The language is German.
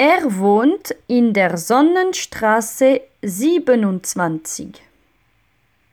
Er wohnt in der Sonnenstraße siebenundzwanzig.